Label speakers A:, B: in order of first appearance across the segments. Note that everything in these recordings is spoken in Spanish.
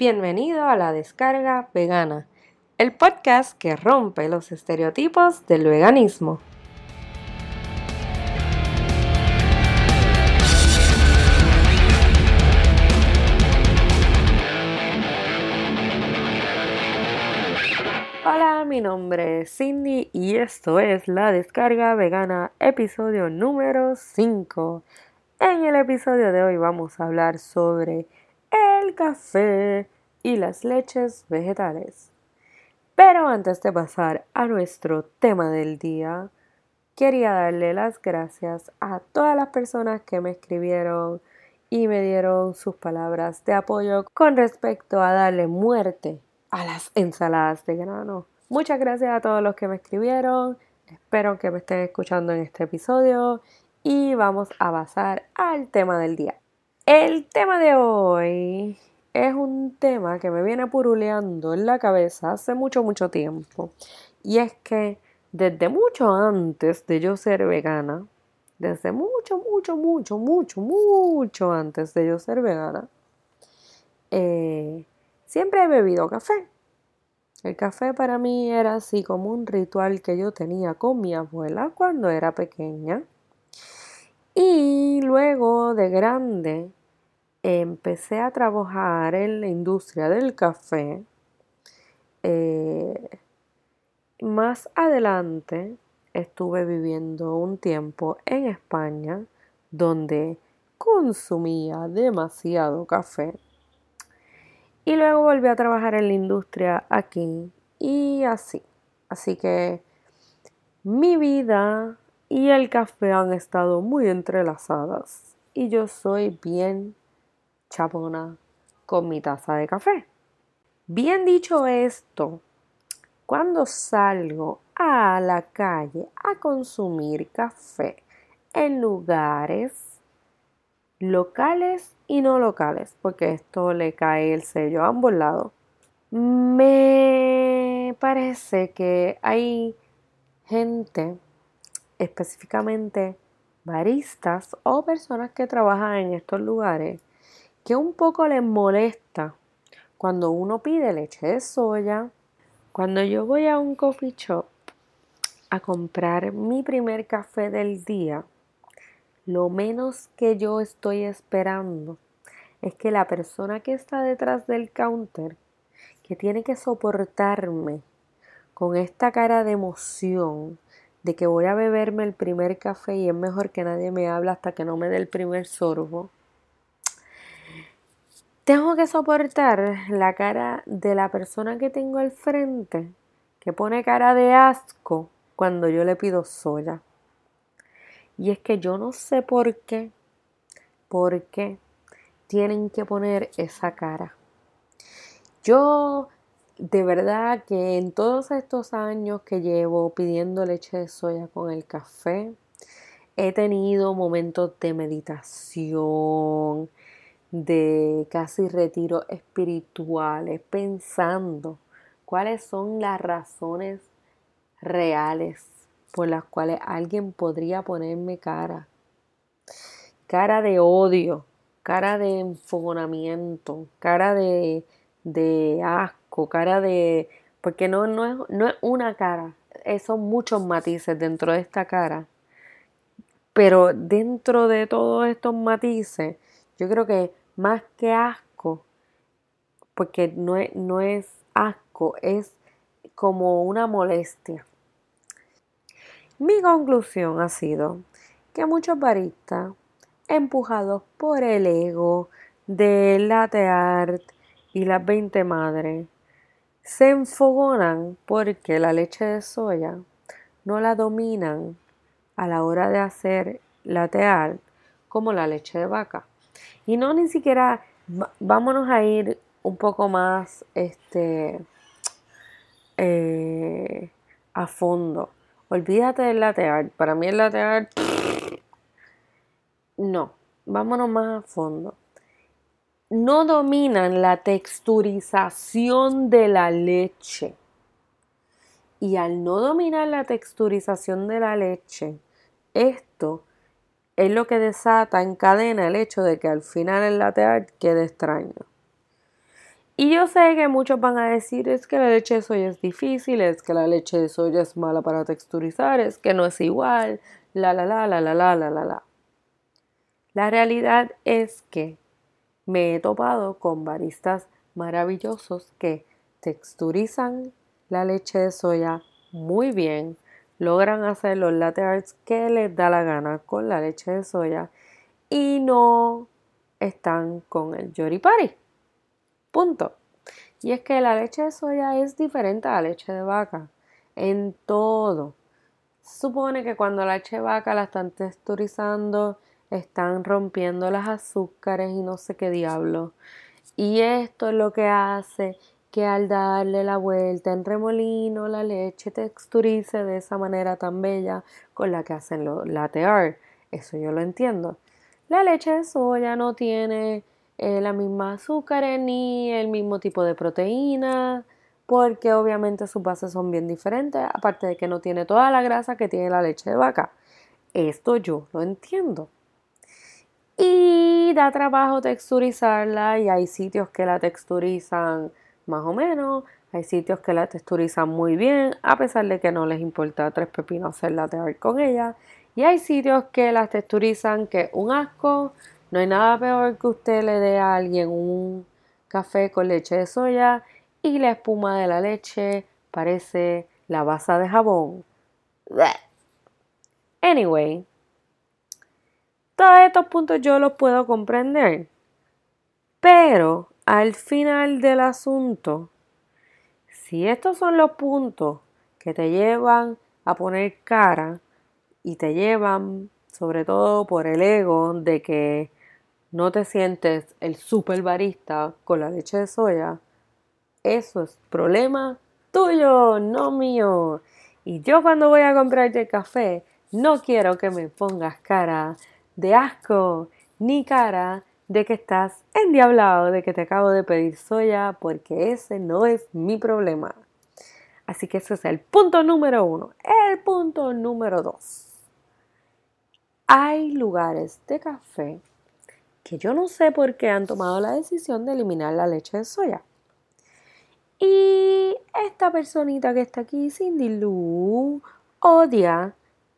A: Bienvenido a la descarga vegana, el podcast que rompe los estereotipos del veganismo. Hola, mi nombre es Cindy y esto es la descarga vegana, episodio número 5. En el episodio de hoy vamos a hablar sobre café y las leches vegetales. Pero antes de pasar a nuestro tema del día, quería darle las gracias a todas las personas que me escribieron y me dieron sus palabras de apoyo con respecto a darle muerte a las ensaladas de grano. Muchas gracias a todos los que me escribieron. Espero que me estén escuchando en este episodio y vamos a pasar al tema del día. El tema de hoy es un tema que me viene puruleando en la cabeza hace mucho, mucho tiempo. Y es que desde mucho antes de yo ser vegana, desde mucho, mucho, mucho, mucho, mucho antes de yo ser vegana, eh, siempre he bebido café. El café para mí era así como un ritual que yo tenía con mi abuela cuando era pequeña. Y luego de grande empecé a trabajar en la industria del café. Eh, más adelante estuve viviendo un tiempo en España donde consumía demasiado café. Y luego volví a trabajar en la industria aquí y así. Así que mi vida y el café han estado muy entrelazadas y yo soy bien chapona con mi taza de café. Bien dicho esto, cuando salgo a la calle a consumir café en lugares locales y no locales, porque esto le cae el sello a ambos lados, me parece que hay gente específicamente baristas o personas que trabajan en estos lugares que un poco les molesta cuando uno pide leche de soya. Cuando yo voy a un coffee shop a comprar mi primer café del día, lo menos que yo estoy esperando es que la persona que está detrás del counter, que tiene que soportarme con esta cara de emoción, de que voy a beberme el primer café y es mejor que nadie me hable hasta que no me dé el primer sorbo. Tengo que soportar la cara de la persona que tengo al frente, que pone cara de asco cuando yo le pido soya. Y es que yo no sé por qué, por qué tienen que poner esa cara. Yo de verdad que en todos estos años que llevo pidiendo leche de soya con el café, he tenido momentos de meditación, de casi retiro espirituales, pensando cuáles son las razones reales por las cuales alguien podría ponerme cara. Cara de odio, cara de enfogonamiento, cara de, de asco cara de... porque no, no, es, no es una cara, son muchos matices dentro de esta cara. Pero dentro de todos estos matices, yo creo que más que asco, porque no es, no es asco, es como una molestia. Mi conclusión ha sido que muchos baristas, empujados por el ego de latte art y las 20 madres, se enfogonan porque la leche de soya no la dominan a la hora de hacer lateal como la leche de vaca. Y no ni siquiera vámonos a ir un poco más este eh, a fondo. Olvídate del lateal. Para mí el lateal no. Vámonos más a fondo no dominan la texturización de la leche. Y al no dominar la texturización de la leche, esto es lo que desata, encadena el hecho de que al final el latte art quede extraño. Y yo sé que muchos van a decir es que la leche de soya es difícil, es que la leche de soya es mala para texturizar, es que no es igual, la la la la la la la la la. La realidad es que me he topado con baristas maravillosos que texturizan la leche de soya muy bien, logran hacer los latte que les da la gana con la leche de soya y no están con el yoripari. Punto. Y es que la leche de soya es diferente a la leche de vaca en todo. Supone que cuando la leche de vaca la están texturizando, están rompiendo las azúcares y no sé qué diablo. Y esto es lo que hace que al darle la vuelta en remolino la leche texturice de esa manera tan bella con la que hacen los latte art. Eso yo lo entiendo. La leche de soya no tiene eh, la misma azúcar ni el mismo tipo de proteína porque obviamente sus bases son bien diferentes, aparte de que no tiene toda la grasa que tiene la leche de vaca. Esto yo lo entiendo. Y da trabajo texturizarla y hay sitios que la texturizan más o menos, hay sitios que la texturizan muy bien, a pesar de que no les importa tres pepinos hacer latte con ella. Y hay sitios que las texturizan que un asco, no hay nada peor que usted le dé a alguien un café con leche de soya y la espuma de la leche parece la basa de jabón. Anyway, todos estos puntos yo los puedo comprender, pero al final del asunto, si estos son los puntos que te llevan a poner cara, y te llevan, sobre todo por el ego de que no te sientes el super barista con la leche de soya, eso es problema tuyo, no mío. Y yo cuando voy a comprarte el café, no quiero que me pongas cara de asco, ni cara de que estás endiablado, de que te acabo de pedir soya, porque ese no es mi problema. Así que ese es el punto número uno. El punto número dos hay lugares de café que yo no sé por qué han tomado la decisión de eliminar la leche de soya. Y esta personita que está aquí, Cindy Lou, odia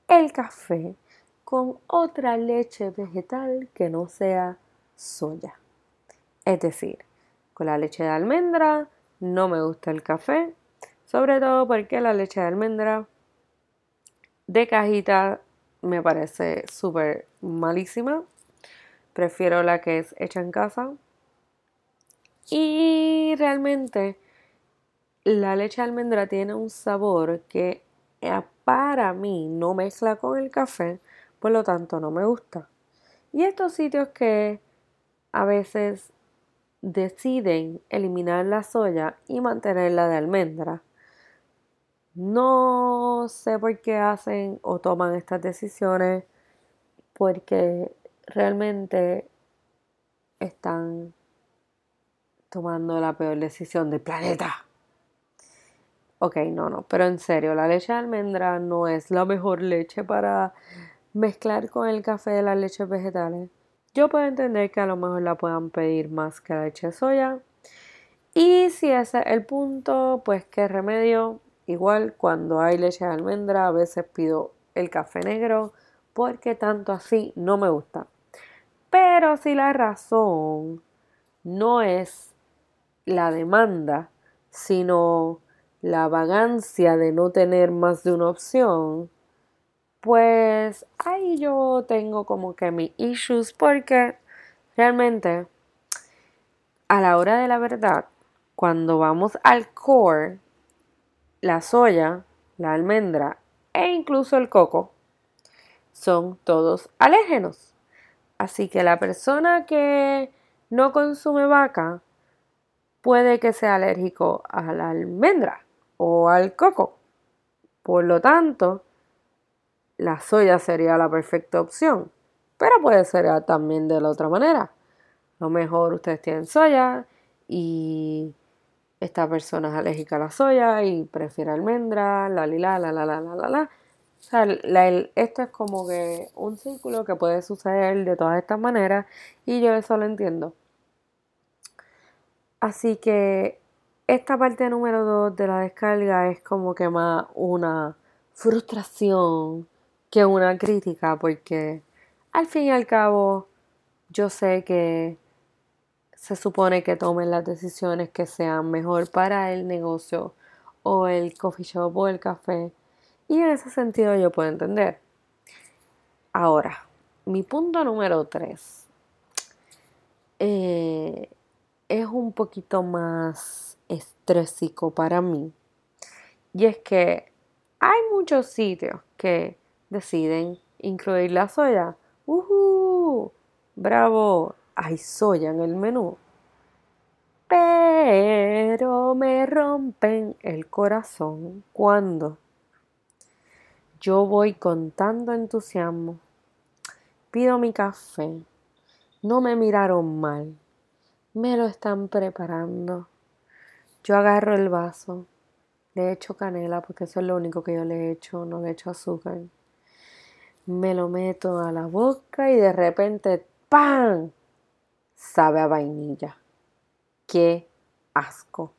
A: el café con otra leche vegetal que no sea soya. Es decir, con la leche de almendra no me gusta el café, sobre todo porque la leche de almendra de cajita me parece súper malísima. Prefiero la que es hecha en casa. Y realmente la leche de almendra tiene un sabor que eh, para mí no mezcla con el café, por lo tanto no me gusta. Y estos sitios que a veces deciden eliminar la soya y mantenerla de almendra, no sé por qué hacen o toman estas decisiones porque realmente están tomando la peor decisión del planeta. Ok, no, no, pero en serio, la leche de almendra no es la mejor leche para mezclar con el café de las leches vegetales. Yo puedo entender que a lo mejor la puedan pedir más que la leche de soya. Y si ese es el punto, pues qué remedio. Igual cuando hay leche de almendra a veces pido el café negro porque tanto así no me gusta. Pero si la razón no es la demanda, sino la vagancia de no tener más de una opción, pues ahí yo tengo como que mis issues porque realmente a la hora de la verdad, cuando vamos al core, la soya, la almendra e incluso el coco son todos alérgenos. Así que la persona que no consume vaca puede que sea alérgico a la almendra o al coco. Por lo tanto, la soya sería la perfecta opción. Pero puede ser también de la otra manera. A lo mejor ustedes tienen soya y esta persona es alérgica a la soya y prefiere almendra, la lila, la la la la la la. O sea, esto es como que un círculo que puede suceder de todas estas maneras y yo eso lo entiendo. Así que esta parte número 2 de la descarga es como que más una frustración que una crítica porque al fin y al cabo yo sé que se supone que tomen las decisiones que sean mejor para el negocio o el coffee shop o el café. Y en ese sentido yo puedo entender. Ahora, mi punto número 3 eh, es un poquito más estrésico para mí. Y es que hay muchos sitios que deciden incluir la soya. ¡Uh! ¡Bravo! hay soya en el menú. Pero me rompen el corazón cuando yo voy con tanto entusiasmo, pido mi café, no me miraron mal, me lo están preparando. Yo agarro el vaso, le echo canela porque eso es lo único que yo le echo, no le echo azúcar. Me lo meto a la boca y de repente ¡pam! sabe a vainilla. ¡Qué asco!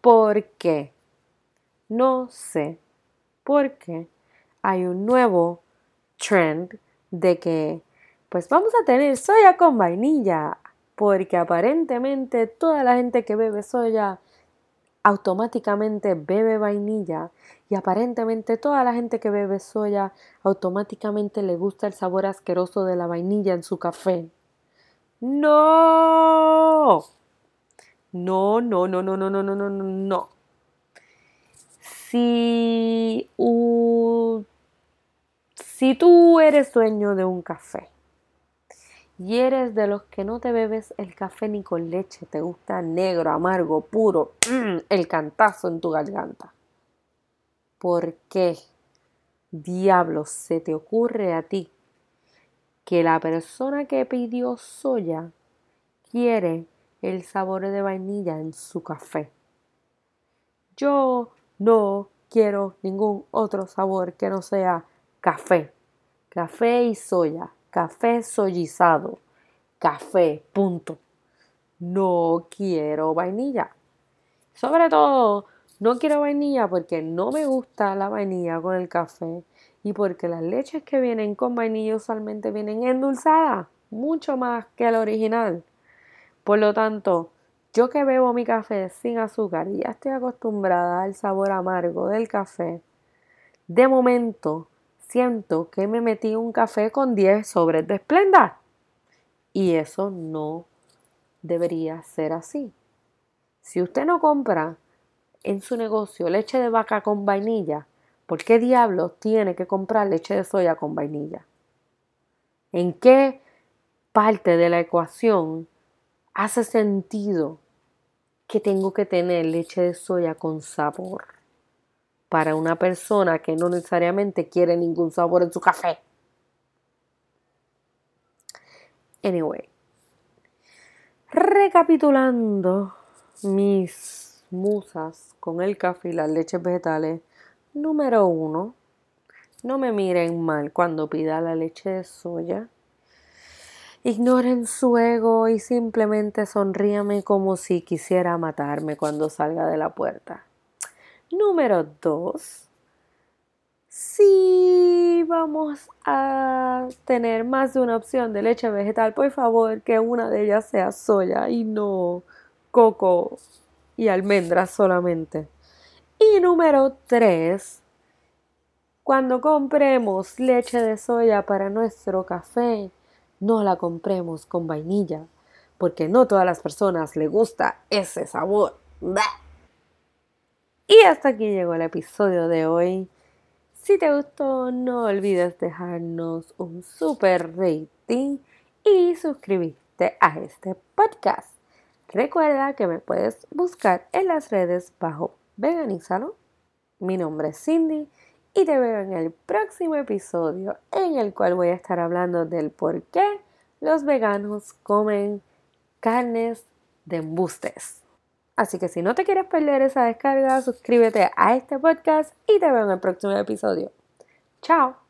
A: ¿Por qué? No sé por qué hay un nuevo trend de que pues vamos a tener soya con vainilla, porque aparentemente toda la gente que bebe soya automáticamente bebe vainilla y aparentemente toda la gente que bebe soya automáticamente le gusta el sabor asqueroso de la vainilla en su café. No. No, no, no, no, no, no, no, no, no. Si, si tú eres dueño de un café y eres de los que no te bebes el café ni con leche, te gusta negro, amargo, puro, mm, el cantazo en tu garganta. ¿Por qué diablos se te ocurre a ti que la persona que pidió soya quiere el sabor de vainilla en su café. Yo no quiero ningún otro sabor que no sea café. Café y soya. Café soyizado. Café, punto. No quiero vainilla. Sobre todo, no quiero vainilla porque no me gusta la vainilla con el café y porque las leches que vienen con vainilla usualmente vienen endulzadas, mucho más que el original. Por lo tanto, yo que bebo mi café sin azúcar y ya estoy acostumbrada al sabor amargo del café, de momento siento que me metí un café con 10 sobres de esplenda. Y eso no debería ser así. Si usted no compra en su negocio leche de vaca con vainilla, ¿Por qué diablos tiene que comprar leche de soya con vainilla? ¿En qué parte de la ecuación hace sentido que tengo que tener leche de soya con sabor para una persona que no necesariamente quiere ningún sabor en su café? Anyway, recapitulando mis musas con el café y las leches vegetales, Número uno, no me miren mal cuando pida la leche de soya. Ignoren su ego y simplemente sonríame como si quisiera matarme cuando salga de la puerta. Número dos, si vamos a tener más de una opción de leche vegetal, por favor que una de ellas sea soya y no coco y almendras solamente. Y número 3, cuando compremos leche de soya para nuestro café, no la compremos con vainilla, porque no todas las personas le gusta ese sabor. Y hasta aquí llegó el episodio de hoy. Si te gustó, no olvides dejarnos un super rating y suscribirte a este podcast. Recuerda que me puedes buscar en las redes bajo Veganízalo. Mi nombre es Cindy y te veo en el próximo episodio en el cual voy a estar hablando del por qué los veganos comen carnes de embustes. Así que si no te quieres perder esa descarga, suscríbete a este podcast y te veo en el próximo episodio. Chao.